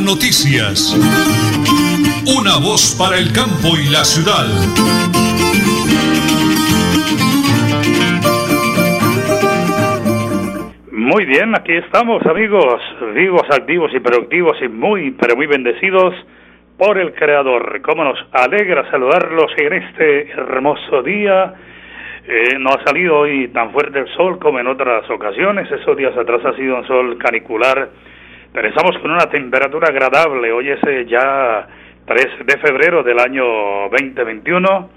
noticias. Una voz para el campo y la ciudad. Muy bien, aquí estamos amigos, vivos, activos y productivos y muy, pero muy bendecidos por el Creador. Cómo nos alegra saludarlos en este hermoso día. Eh, no ha salido hoy tan fuerte el sol como en otras ocasiones. Esos días atrás ha sido un sol canicular. Pero con una temperatura agradable. Hoy es eh, ya 3 de febrero del año 2021.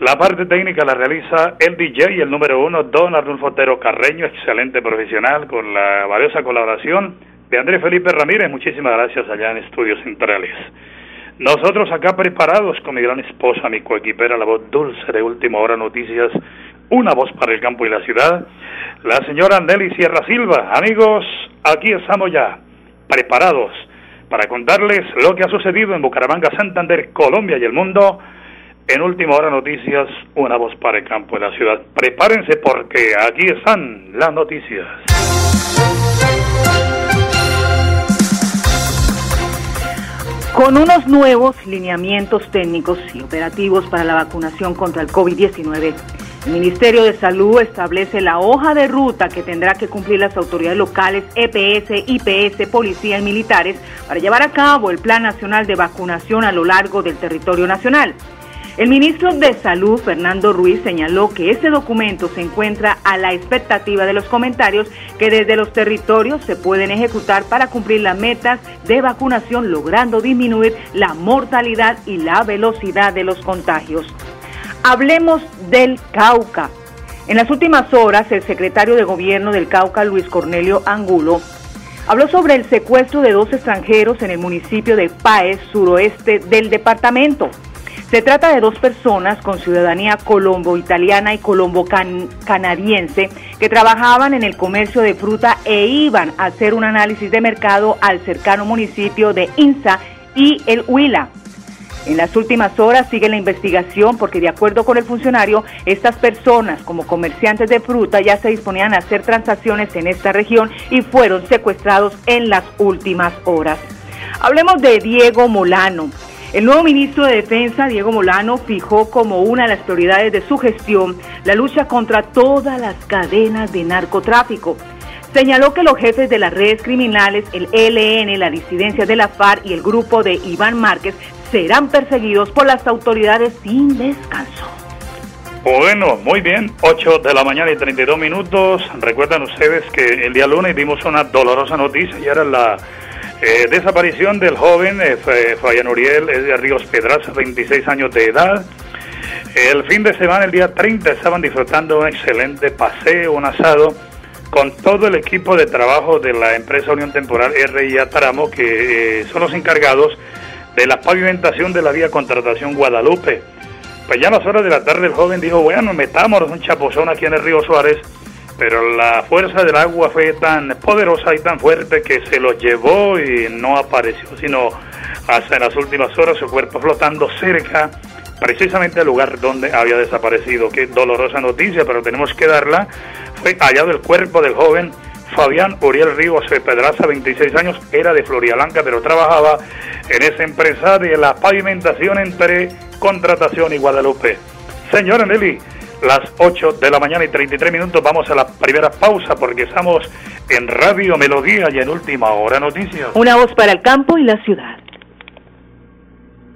La parte técnica la realiza el DJ, el número uno, Don Arnulfo Otero Carreño, excelente profesional, con la valiosa colaboración de Andrés Felipe Ramírez. Muchísimas gracias allá en Estudios Centrales. Nosotros acá preparados con mi gran esposa, mi coequipera, la voz dulce de Última Hora Noticias, una voz para el campo y la ciudad, la señora Nelly Sierra Silva. Amigos, aquí estamos ya, preparados para contarles lo que ha sucedido en Bucaramanga, Santander, Colombia y el mundo. En Última Hora Noticias, una voz para el campo y la ciudad. Prepárense porque aquí están las noticias. Con unos nuevos lineamientos técnicos y operativos para la vacunación contra el COVID-19, el Ministerio de Salud establece la hoja de ruta que tendrá que cumplir las autoridades locales, EPS, IPS, policía y militares para llevar a cabo el Plan Nacional de Vacunación a lo largo del territorio nacional. El ministro de Salud, Fernando Ruiz, señaló que ese documento se encuentra a la expectativa de los comentarios que desde los territorios se pueden ejecutar para cumplir las metas de vacunación, logrando disminuir la mortalidad y la velocidad de los contagios. Hablemos del Cauca. En las últimas horas, el secretario de Gobierno del Cauca, Luis Cornelio Angulo, habló sobre el secuestro de dos extranjeros en el municipio de Paez, suroeste del departamento. Se trata de dos personas con ciudadanía colombo-italiana y colombo-canadiense que trabajaban en el comercio de fruta e iban a hacer un análisis de mercado al cercano municipio de Insa y el Huila. En las últimas horas sigue la investigación porque de acuerdo con el funcionario, estas personas como comerciantes de fruta ya se disponían a hacer transacciones en esta región y fueron secuestrados en las últimas horas. Hablemos de Diego Molano. El nuevo ministro de Defensa, Diego Molano, fijó como una de las prioridades de su gestión la lucha contra todas las cadenas de narcotráfico. Señaló que los jefes de las redes criminales, el ELN, la disidencia de la FARC y el grupo de Iván Márquez serán perseguidos por las autoridades sin descanso. Bueno, muy bien, 8 de la mañana y 32 minutos. Recuerdan ustedes que el día lunes dimos una dolorosa noticia y era la eh, desaparición del joven eh, Fabián Uriel de Ríos Pedraza, 26 años de edad. El fin de semana, el día 30, estaban disfrutando un excelente paseo, un asado, con todo el equipo de trabajo de la empresa Unión Temporal RIA Taramo, que eh, son los encargados de la pavimentación de la vía Contratación Guadalupe. Pues ya a las horas de la tarde el joven dijo, bueno, metámonos un chapuzón aquí en el río Suárez pero la fuerza del agua fue tan poderosa y tan fuerte que se lo llevó y no apareció, sino hasta en las últimas horas su cuerpo flotando cerca precisamente al lugar donde había desaparecido. Qué dolorosa noticia, pero tenemos que darla. Fue hallado el cuerpo del joven Fabián Uriel Ríos Pedraza, 26 años, era de Blanca, pero trabajaba en esa empresa de la pavimentación entre Contratación y Guadalupe. Señora Nelly, las 8 de la mañana y 33 minutos. Vamos a la primera pausa porque estamos en Radio Melodía y en Última Hora Noticias. Una voz para el campo y la ciudad.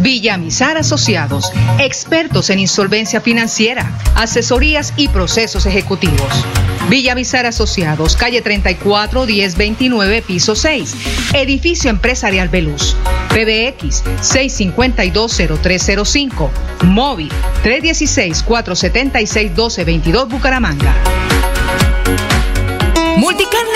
Villamizar Asociados, expertos en insolvencia financiera, asesorías y procesos ejecutivos. Villamizar Asociados, calle 34 1029, piso 6, edificio empresarial Veluz. PBX 6520305, móvil 316 476 1222 Bucaramanga.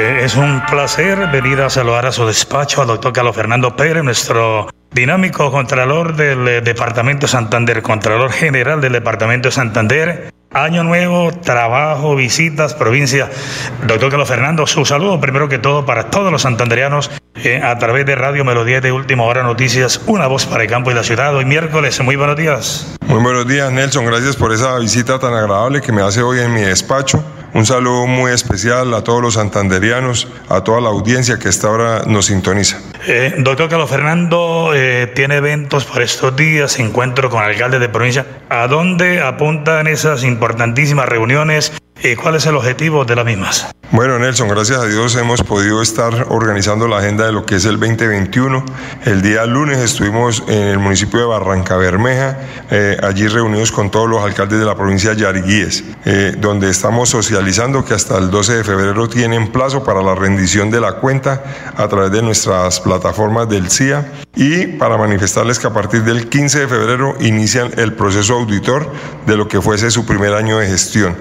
es un placer venir a saludar a su despacho al doctor Carlos Fernando Pérez, nuestro dinámico contralor del eh, Departamento de Santander, contralor general del Departamento de Santander. Año nuevo, trabajo, visitas, provincia. Doctor Carlos Fernando, su saludo primero que todo para todos los santanderianos eh, a través de Radio Melodía de Última Hora Noticias, una voz para el campo y la ciudad. Hoy miércoles, muy buenos días. Muy buenos días, Nelson. Gracias por esa visita tan agradable que me hace hoy en mi despacho. Un saludo muy especial a todos los santanderianos, a toda la audiencia que esta hora nos sintoniza. Eh, doctor Carlos Fernando eh, tiene eventos por estos días, encuentro con alcaldes de provincia. ¿A dónde apuntan esas importantísimas reuniones y cuál es el objetivo de las mismas? Bueno, Nelson, gracias a Dios hemos podido estar organizando la agenda de lo que es el 2021. El día lunes estuvimos en el municipio de Barranca Bermeja, eh, allí reunidos con todos los alcaldes de la provincia de Yariguíes, eh, donde estamos socializando que hasta el 12 de febrero tienen plazo para la rendición de la cuenta a través de nuestras plataformas del CIA y para manifestarles que a partir del 15 de febrero inician el proceso auditor de lo que fuese su primer año de gestión.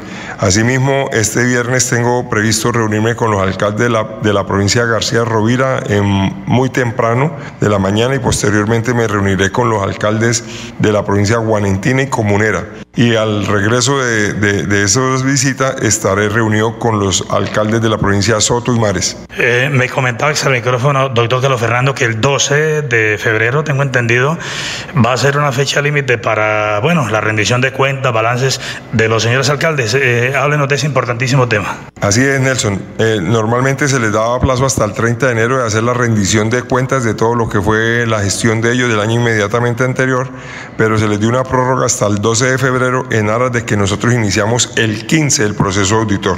Asimismo, este viernes tengo previsto reunirme con los alcaldes de la, de la provincia de García Rovira en muy temprano de la mañana y posteriormente me reuniré con los alcaldes de la provincia Guanentina y Comunera. Y al regreso de, de, de esas visitas estaré reunido con los alcaldes de la provincia de Soto y Mares. Eh, me comentaba el micrófono, doctor Carlos Fernando, que el 12 de febrero, tengo entendido, va a ser una fecha límite para, bueno, la rendición de cuentas, balances de los señores alcaldes. Eh, háblenos de ese importantísimo tema. Así es, Nelson. Eh, normalmente se les daba plazo hasta el 30 de enero de hacer la rendición de cuentas de todo lo que fue la gestión de ellos del año inmediatamente anterior, pero se les dio una prórroga hasta el 12 de febrero en aras de que nosotros iniciamos el 15 el proceso auditor.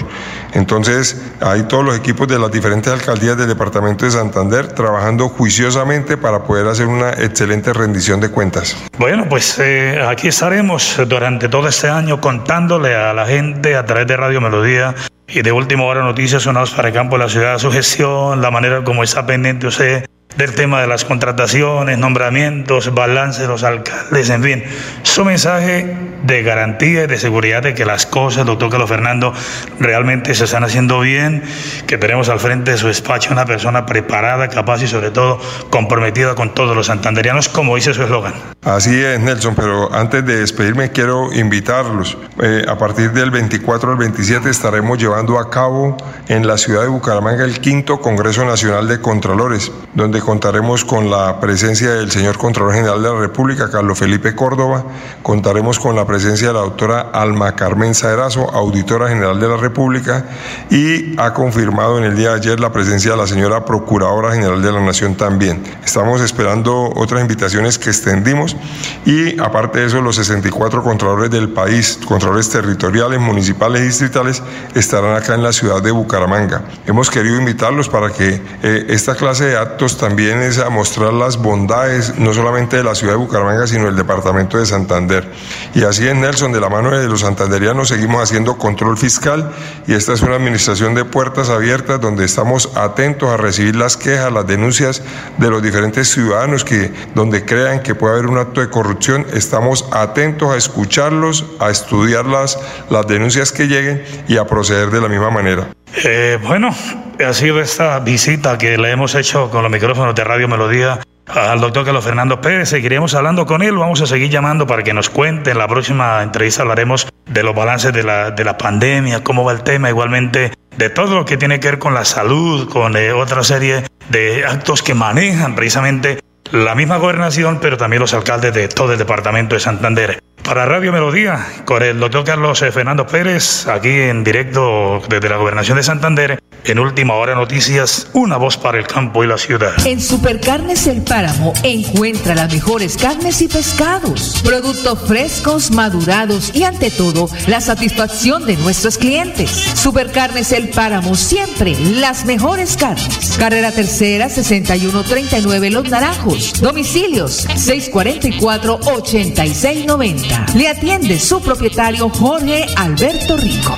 Entonces, hay todos los equipos de las diferentes alcaldías del departamento de Santander trabajando juiciosamente para poder hacer una excelente rendición de cuentas. Bueno, pues eh, aquí estaremos durante todo este año contándole a la gente a través de Radio Melodía y de última hora noticias sonados para el campo de la ciudad, su gestión, la manera como está pendiente usted del tema de las contrataciones, nombramientos, balance de los alcaldes, en fin, su mensaje de garantía y de seguridad de que las cosas, doctor Carlos Fernando, realmente se están haciendo bien, que tenemos al frente de su despacho una persona preparada, capaz y sobre todo comprometida con todos los santanderianos, como dice su eslogan. Así es, Nelson, pero antes de despedirme quiero invitarlos. Eh, a partir del 24 al 27 estaremos llevando a cabo en la ciudad de Bucaramanga el quinto Congreso Nacional de Contralores, donde contaremos con la presencia del señor Contralor General de la República, Carlos Felipe Córdoba, contaremos con la presencia de la doctora Alma Carmen Saerazo, Auditora General de la República, y ha confirmado en el día de ayer la presencia de la señora Procuradora General de la Nación también. Estamos esperando otras invitaciones que extendimos y aparte de eso los 64 contralores del país, contralores territoriales, municipales y distritales, estarán acá en la ciudad de Bucaramanga. Hemos querido invitarlos para que eh, esta clase de actos también también es a mostrar las bondades no solamente de la ciudad de Bucaramanga, sino del departamento de Santander. Y así en Nelson, de la mano de los santanderianos, seguimos haciendo control fiscal y esta es una administración de puertas abiertas donde estamos atentos a recibir las quejas, las denuncias de los diferentes ciudadanos que donde crean que puede haber un acto de corrupción, estamos atentos a escucharlos, a estudiar las, las denuncias que lleguen y a proceder de la misma manera. Eh, bueno, ha sido esta visita que le hemos hecho con los micrófonos de Radio Melodía al doctor Carlos Fernando Pérez. Seguiremos hablando con él, vamos a seguir llamando para que nos cuente. En la próxima entrevista hablaremos de los balances de la, de la pandemia, cómo va el tema, igualmente de todo lo que tiene que ver con la salud, con eh, otra serie de actos que manejan precisamente la misma gobernación, pero también los alcaldes de todo el departamento de Santander. Para Radio Melodía, con el doctor Carlos Fernando Pérez, aquí en directo desde la Gobernación de Santander, en Última Hora Noticias, una voz para el campo y la ciudad. En Supercarnes El Páramo encuentra las mejores carnes y pescados, productos frescos, madurados y ante todo la satisfacción de nuestros clientes. Supercarnes El Páramo siempre las mejores carnes. Carrera Tercera 6139 Los Naranjos. Domicilios 644-8690. Le atiende su propietario Jorge Alberto Rico.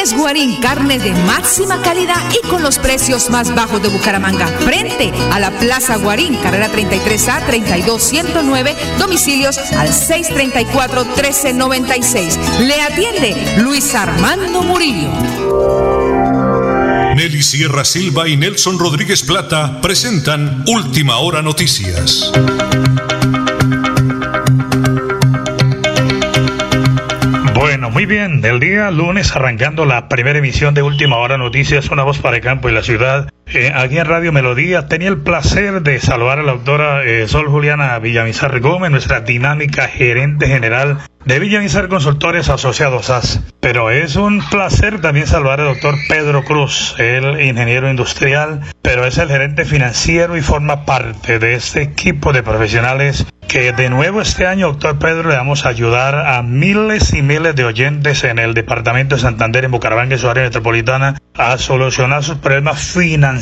Multicarnes Guarín, carne de máxima calidad y con los precios más bajos de Bucaramanga. Frente a la Plaza Guarín, carrera 33A 32109, domicilios al 634-1396. Le atiende Luis Armando Murillo. Nelly Sierra Silva y Nelson Rodríguez Plata presentan Última Hora Noticias. Bien, el día lunes arrancando la primera emisión de Última Hora Noticias, una voz para el campo y la ciudad. Eh, aquí en Radio Melodía tenía el placer de saludar a la doctora eh, Sol Juliana Villamizar Gómez, nuestra dinámica gerente general de Villamizar Consultores Asociados AS. Pero es un placer también saludar al doctor Pedro Cruz, el ingeniero industrial, pero es el gerente financiero y forma parte de este equipo de profesionales que de nuevo este año, doctor Pedro, le vamos a ayudar a miles y miles de oyentes en el departamento de Santander, en Bucaramanga y su área metropolitana, a solucionar sus problemas financieros.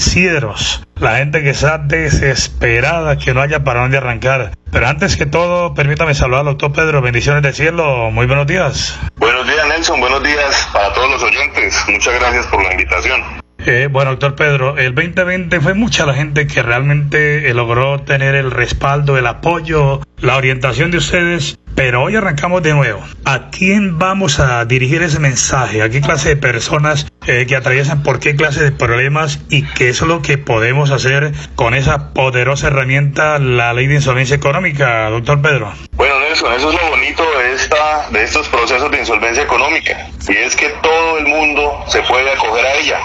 La gente que está desesperada, que no haya para dónde arrancar. Pero antes que todo, permítame saludar al doctor Pedro. Bendiciones del cielo. Muy buenos días. Buenos días, Nelson. Buenos días para todos los oyentes. Muchas gracias por la invitación. Eh, bueno, doctor Pedro, el 2020 fue mucha la gente que realmente eh, logró tener el respaldo, el apoyo, la orientación de ustedes, pero hoy arrancamos de nuevo. ¿A quién vamos a dirigir ese mensaje? ¿A qué clase de personas eh, que atraviesan por qué clase de problemas y qué es lo que podemos hacer con esa poderosa herramienta, la ley de insolvencia económica, doctor Pedro? Bueno, Nelson, eso es lo bonito de, esta, de estos procesos de insolvencia económica, y es que todo el mundo se puede acoger a ella.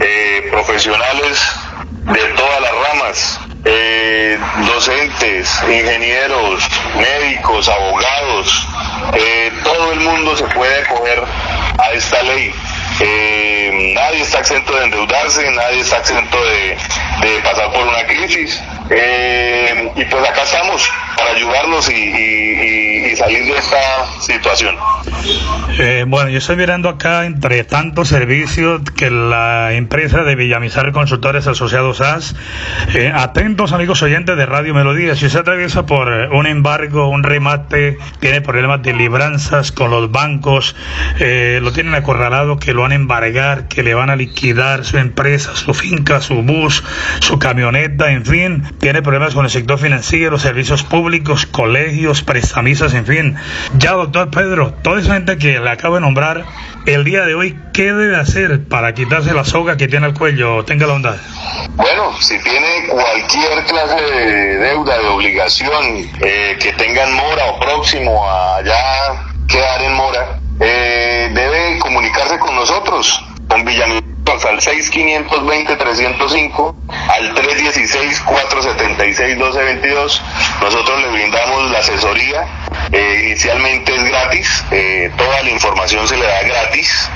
Eh, profesionales de todas las ramas, eh, docentes, ingenieros, médicos, abogados, todo el mundo se puede acoger a esta ley. Eh, nadie está exento de endeudarse, nadie está exento de, pasar por una crisis. Eh, y pues acá estamos para ayudarlos y, salir de esta situación. Eh, bueno, yo estoy mirando acá entre tantos servicios que la empresa de Villamizar Consultores Asociados AS, atentos amigos oyentes de Radio Melodía, si usted atraviesa por un embargo, un remate, tiene problemas de libranzas con los bancos, lo tienen acorralado, que lo han embargar, que le van a liquidar su empresa, su finca, su bus, su camioneta, en fin, tiene problemas con el sector financiero, servicios colegios, prestamistas, en fin. Ya, doctor Pedro, toda esa gente que le acabo de nombrar, el día de hoy, ¿qué debe hacer para quitarse la soga que tiene al cuello? Tenga la onda. Bueno, si tiene cualquier clase de deuda, de obligación, eh, que tengan mora o próximo a ya quedar en mora, eh, debe comunicarse con nosotros, con Villamil al 6520-305, al 316-476-1222. Nosotros le brindamos la asesoría. Eh, inicialmente es gratis, eh, toda la información se le da gratis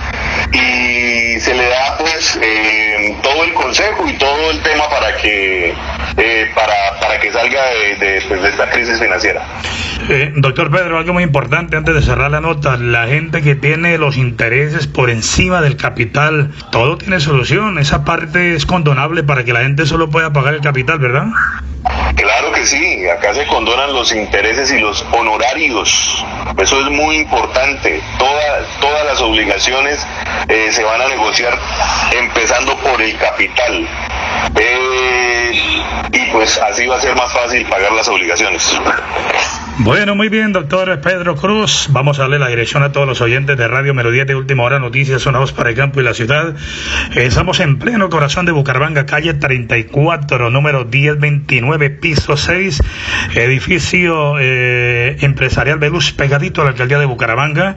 y se le da pues eh, todo el consejo y todo el tema para que para, para que salga de, pues, de esta crisis financiera. doctor Pedro, algo muy importante antes de cerrar la nota, la gente que tiene los intereses por encima del capital, todo tiene solución. Esa parte es condonable para que la gente solo pueda pagar el capital, ¿verdad? Claro que sí, acá se condonan los intereses y los honorarios. Eso es muy importante. todas las obligaciones eh, se van a negociar empezando por el capital. Eh, y pues así va a ser más fácil pagar las obligaciones. Bueno, muy bien, doctor Pedro Cruz. Vamos a darle la dirección a todos los oyentes de Radio Melodía de Última Hora Noticias, voz para el campo y la ciudad. Estamos en pleno corazón de Bucaramanga, calle 34, número 1029, piso 6, edificio eh, empresarial Veluz, pegadito a la alcaldía de Bucaramanga.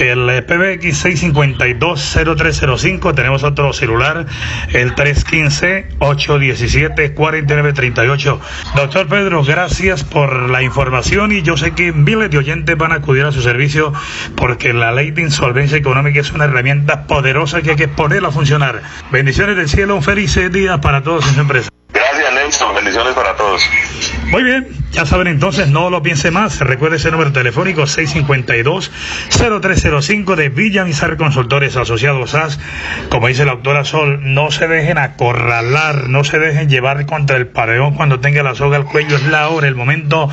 El eh, PBX 652-0305, tenemos otro celular, el 315-817-4938. Doctor Pedro, gracias por la información y yo sé que miles de oyentes van a acudir a su servicio porque la ley de insolvencia económica es una herramienta poderosa que hay que ponerla a funcionar. Bendiciones del cielo, un feliz día para todos en su empresa. Gracias Nelson, bendiciones para todos. Muy bien, ya saben entonces, no lo piense más. Recuerde ese número telefónico 652-0305 de Villamizar Consultores Asociados SAS. Como dice la doctora Sol, no se dejen acorralar, no se dejen llevar contra el pareón cuando tenga la soga al cuello. Es la hora, el momento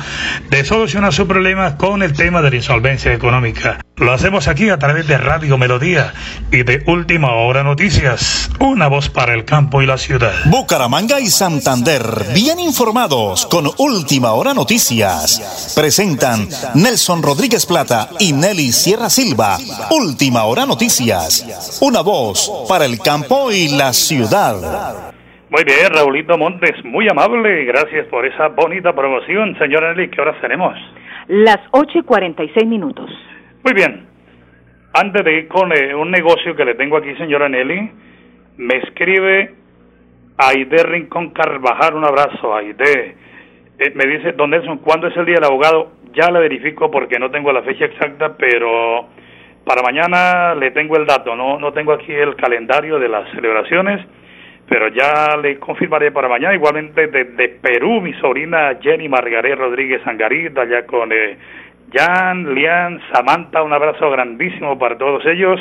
de solucionar sus problemas con el tema de la insolvencia económica. Lo hacemos aquí a través de Radio Melodía y de Última Hora Noticias, una voz para el campo y la ciudad. Bucaramanga y Santander, bien informados con Última Hora Noticias. Presentan Nelson Rodríguez Plata y Nelly Sierra Silva. Última Hora Noticias, una voz para el campo y la ciudad. Muy bien, Raulito Montes, muy amable, gracias por esa bonita promoción. Señora Nelly, ¿qué horas tenemos? Las 8 y 46 minutos. Muy bien. Antes de ir con eh, un negocio que le tengo aquí, señora Nelly, me escribe Aide Rincón Carvajal, un abrazo, Aide. Eh, me dice, don Nelson, ¿cuándo es el día del abogado? Ya le verifico porque no tengo la fecha exacta, pero para mañana le tengo el dato. No, no tengo aquí el calendario de las celebraciones, pero ya le confirmaré para mañana. Igualmente desde Perú, mi sobrina Jenny Margaré Rodríguez Angarita, allá con eh, Jan, Lian, Samantha, un abrazo grandísimo para todos ellos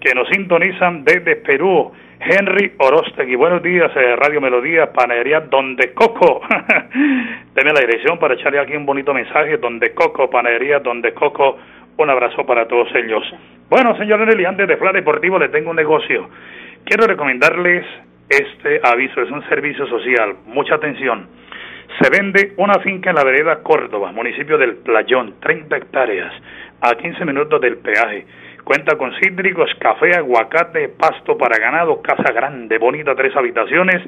que nos sintonizan desde Perú. Henry Orostegui, buenos días, eh, Radio Melodía, Panadería Donde Coco. Deme la dirección para echarle aquí un bonito mensaje, Donde Coco, Panadería Donde Coco. Un abrazo para todos ellos. Bueno, señor Nelly, antes de Fla Deportivo le tengo un negocio. Quiero recomendarles este aviso, es un servicio social. Mucha atención. Se vende una finca en la vereda Córdoba, municipio del Playón, 30 hectáreas, a 15 minutos del peaje. Cuenta con cítricos, café, aguacate, pasto para ganado, casa grande, bonita, tres habitaciones,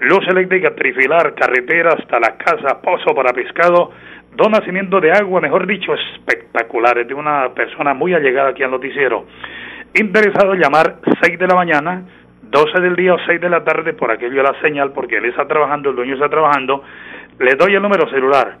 luz eléctrica trifilar, carretera hasta la casa, pozo para pescado, dos nacimientos de agua, mejor dicho, espectaculares, de una persona muy allegada aquí al noticiero. Interesado llamar 6 de la mañana, 12 del día o 6 de la tarde, por aquello la señal, porque él está trabajando, el dueño está trabajando, le doy el número celular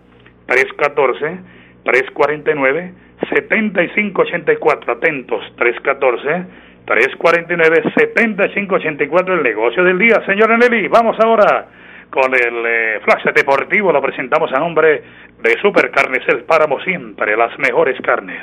314-349-7584. Atentos, 314-349-7584, el negocio del día. Señora Nelly, vamos ahora con el eh, flash deportivo. Lo presentamos a nombre de Supercarnes El Páramo, siempre las mejores carnes.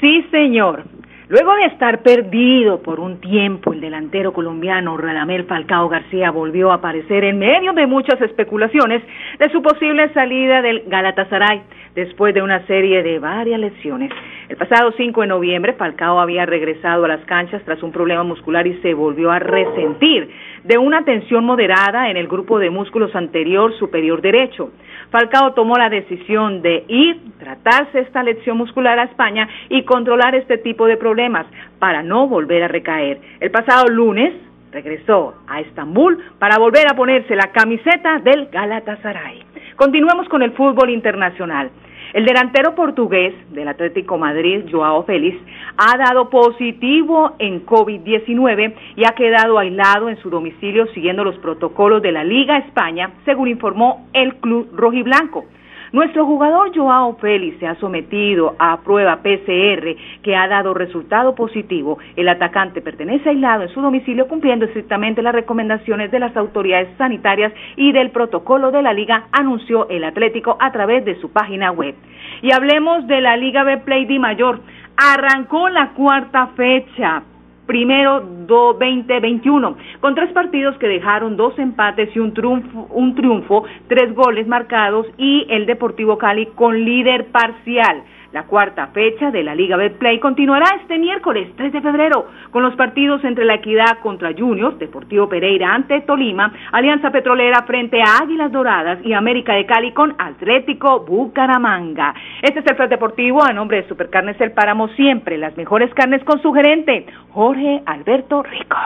Sí, señor. Luego de estar perdido por un tiempo, el delantero colombiano Radamel Falcao García volvió a aparecer en medio de muchas especulaciones de su posible salida del Galatasaray después de una serie de varias lesiones. El pasado 5 de noviembre, Falcao había regresado a las canchas tras un problema muscular y se volvió a resentir de una tensión moderada en el grupo de músculos anterior superior derecho. Falcao tomó la decisión de ir, tratarse esta lesión muscular a España y controlar este tipo de problemas para no volver a recaer. El pasado lunes regresó a Estambul para volver a ponerse la camiseta del Galatasaray. Continuemos con el fútbol internacional. El delantero portugués del Atlético Madrid, Joao Félix, ha dado positivo en COVID-19 y ha quedado aislado en su domicilio siguiendo los protocolos de la Liga España, según informó el club rojiblanco. Nuestro jugador Joao Félix se ha sometido a prueba PCR que ha dado resultado positivo. El atacante pertenece aislado en su domicilio cumpliendo estrictamente las recomendaciones de las autoridades sanitarias y del protocolo de la liga, anunció el Atlético a través de su página web. Y hablemos de la Liga B Play de Mayor. Arrancó la cuarta fecha primero 2021, con tres partidos que dejaron dos empates y un triunfo, un triunfo, tres goles marcados y el Deportivo Cali con líder parcial. La cuarta fecha de la Liga Betplay continuará este miércoles 3 de febrero con los partidos entre la Equidad contra Juniors, Deportivo Pereira ante Tolima, Alianza Petrolera frente a Águilas Doradas y América de Cali con Atlético Bucaramanga. Este es el Fred Deportivo a nombre de Supercarnes El Páramo, siempre las mejores carnes con su gerente, Jorge Alberto Rico.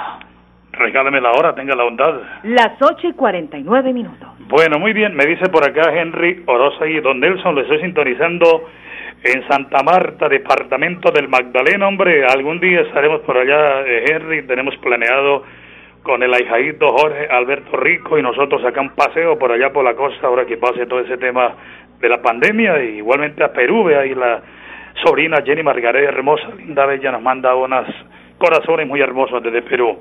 Regáleme la hora, tenga la bondad. Las 8 y 49 minutos. Bueno, muy bien, me dice por acá Henry Orosa y Don Nelson, lo estoy sintonizando en Santa Marta, departamento del Magdalena, hombre, algún día estaremos por allá, eh, Henry, tenemos planeado con el ahijadito Jorge Alberto Rico y nosotros acá un paseo por allá por la costa, ahora que pase todo ese tema de la pandemia, y igualmente a Perú, ve ahí la sobrina Jenny Margareta, hermosa, linda, bella, nos manda unas corazones muy hermosos desde Perú.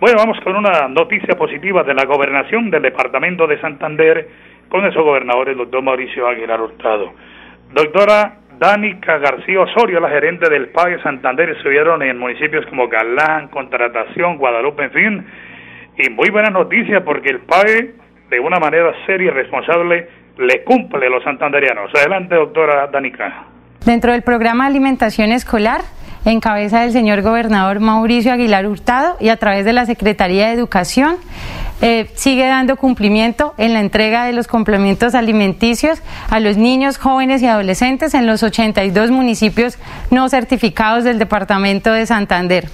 Bueno, vamos con una noticia positiva de la gobernación del departamento de Santander con esos gobernadores, doctor Mauricio Aguilar Hurtado. Doctora Danica García Osorio, la gerente del PAE Santander, estuvieron en municipios como Galán, Contratación, Guadalupe, en fin. Y muy buena noticia porque el PAE, de una manera seria y responsable, le cumple a los santanderianos. Adelante, doctora Danica. Dentro del programa de alimentación escolar, en cabeza del señor gobernador Mauricio Aguilar Hurtado y a través de la Secretaría de Educación, eh, sigue dando cumplimiento en la entrega de los complementos alimenticios a los niños, jóvenes y adolescentes en los 82 municipios no certificados del Departamento de Santander.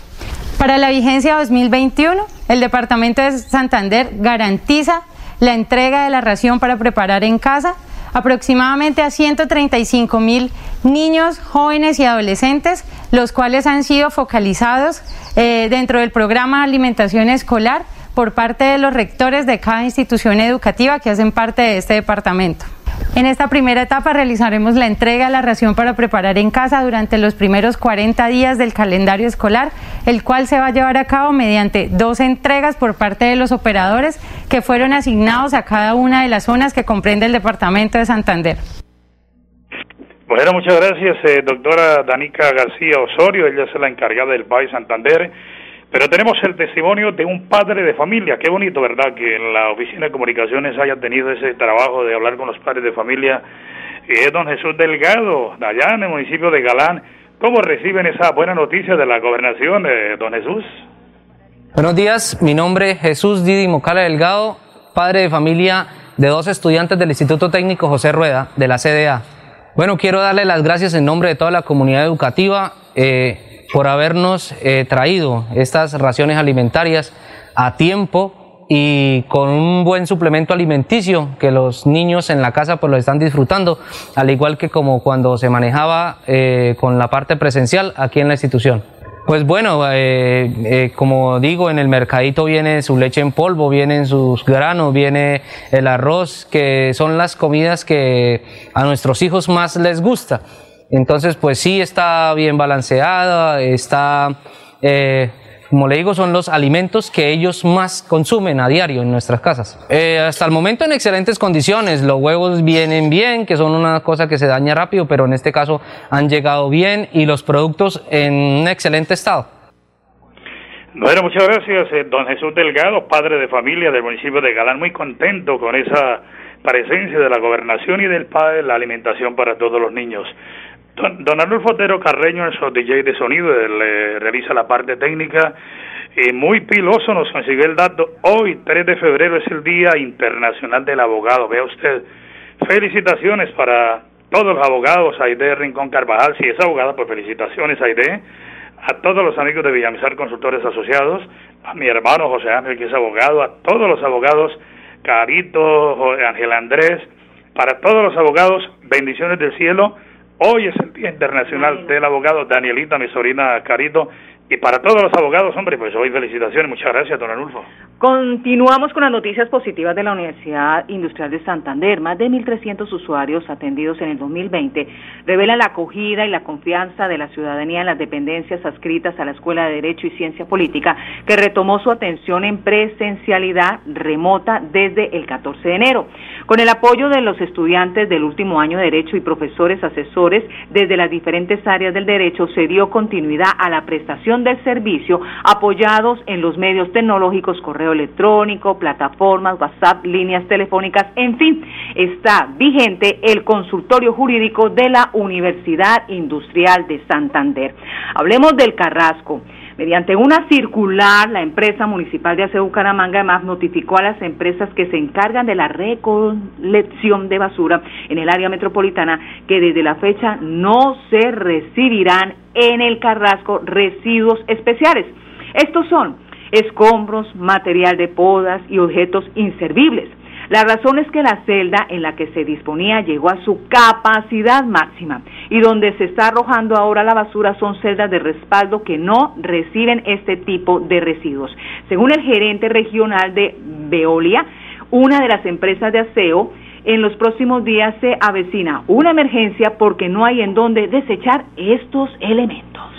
Para la vigencia 2021, el Departamento de Santander garantiza la entrega de la ración para preparar en casa aproximadamente a 135 mil niños, jóvenes y adolescentes, los cuales han sido focalizados eh, dentro del programa de alimentación escolar por parte de los rectores de cada institución educativa que hacen parte de este departamento. En esta primera etapa realizaremos la entrega de la ración para preparar en casa durante los primeros 40 días del calendario escolar, el cual se va a llevar a cabo mediante dos entregas por parte de los operadores que fueron asignados a cada una de las zonas que comprende el departamento de Santander. Bueno, muchas gracias, eh, doctora Danica García Osorio, ella es la encargada del país Santander. Pero tenemos el testimonio de un padre de familia. Qué bonito, ¿verdad? Que en la oficina de comunicaciones haya tenido ese trabajo de hablar con los padres de familia. es don Jesús Delgado, de allá en el municipio de Galán. ¿Cómo reciben esa buena noticia de la gobernación, de don Jesús? Buenos días, mi nombre es Jesús Didi Mocala Delgado, padre de familia de dos estudiantes del Instituto Técnico José Rueda, de la CDA. Bueno, quiero darle las gracias en nombre de toda la comunidad educativa. Eh, por habernos eh, traído estas raciones alimentarias a tiempo y con un buen suplemento alimenticio que los niños en la casa pues lo están disfrutando, al igual que como cuando se manejaba eh, con la parte presencial aquí en la institución. Pues bueno, eh, como digo, en el mercadito viene su leche en polvo, vienen sus granos, viene el arroz, que son las comidas que a nuestros hijos más les gusta. Entonces, pues sí está bien balanceada, está, eh, como le digo, son los alimentos que ellos más consumen a diario en nuestras casas. Eh, hasta el momento en excelentes condiciones, los huevos vienen bien, que son una cosa que se daña rápido, pero en este caso han llegado bien y los productos en un excelente estado. Bueno, muchas gracias, eh, don Jesús Delgado, padre de familia del municipio de Galán, muy contento con esa presencia de la gobernación y del padre, la alimentación para todos los niños. Don, Arnulfo Otero Carreño, el DJ de sonido, le realiza la parte técnica. y muy piloso nos consiguió el dato. Hoy, 3 de febrero, es el Día Internacional del Abogado. Vea usted. Felicitaciones para todos los abogados, Aide Rincón Carvajal, si es abogada, pues felicitaciones, Aide. A todos los amigos de Villamizar Consultores Asociados, a mi hermano José Ángel, que es abogado, a todos los abogados, Carito, Ángel Andrés, para todos los abogados, bendiciones del cielo Hoy es el Día Internacional del Abogado Danielita, mi sobrina Carito, y para todos los abogados, hombre, pues hoy felicitaciones. Muchas gracias, don Anulfo. Continuamos con las noticias positivas de la Universidad Industrial de Santander. Más de 1.300 usuarios atendidos en el 2020 revelan la acogida y la confianza de la ciudadanía en las dependencias adscritas a la Escuela de Derecho y Ciencia Política, que retomó su atención en presencialidad remota desde el 14 de enero. Con el apoyo de los estudiantes del último año de Derecho y profesores asesores desde las diferentes áreas del derecho, se dio continuidad a la prestación del servicio apoyados en los medios tecnológicos, correo electrónico, plataformas, WhatsApp, líneas telefónicas, en fin, está vigente el consultorio jurídico de la Universidad Industrial de Santander. Hablemos del Carrasco. Mediante una circular, la empresa municipal de Aseo Bucaramanga además notificó a las empresas que se encargan de la recolección de basura en el área metropolitana que desde la fecha no se recibirán en el Carrasco residuos especiales. Estos son escombros, material de podas y objetos inservibles. La razón es que la celda en la que se disponía llegó a su capacidad máxima y donde se está arrojando ahora la basura son celdas de respaldo que no reciben este tipo de residuos. Según el gerente regional de Veolia, una de las empresas de aseo, en los próximos días se avecina una emergencia porque no hay en dónde desechar estos elementos.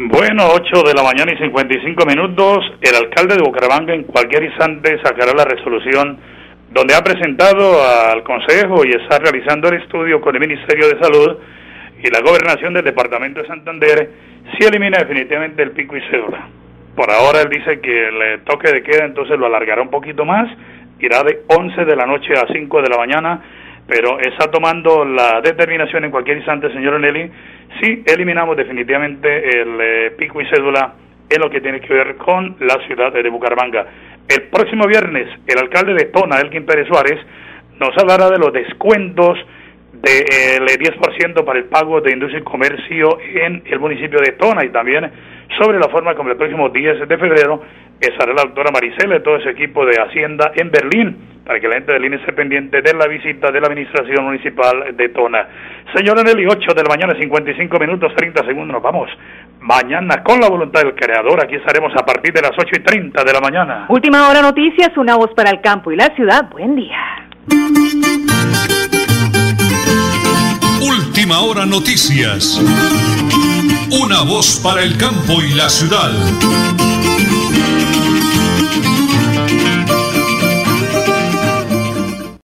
Bueno, 8 de la mañana y 55 minutos. El alcalde de Bucaramanga en cualquier instante sacará la resolución donde ha presentado al Consejo y está realizando el estudio con el Ministerio de Salud y la Gobernación del Departamento de Santander, si elimina definitivamente el pico y cédula. Por ahora él dice que el toque de queda entonces lo alargará un poquito más, irá de 11 de la noche a 5 de la mañana, pero está tomando la determinación en cualquier instante, señor Nelly, si eliminamos definitivamente el eh, pico y cédula en lo que tiene que ver con la ciudad de Bucaramanga. El próximo viernes, el alcalde de Tona, Elkin Pérez Suárez, nos hablará de los descuentos del 10% para el pago de industria y comercio en el municipio de Tona y también sobre la forma como el próximo 10 de febrero estará la doctora Maricela y todo ese equipo de Hacienda en Berlín para que la gente de Berlín esté pendiente de la visita de la Administración Municipal de Tona. Señor Nelly, 8 de la mañana, 55 minutos, 30 segundos, nos vamos. Mañana, con la voluntad del Creador, aquí estaremos a partir de las 8 y 30 de la mañana. Última hora noticias, una voz para el campo y la ciudad. Buen día. Última hora noticias. Una voz para el campo y la ciudad.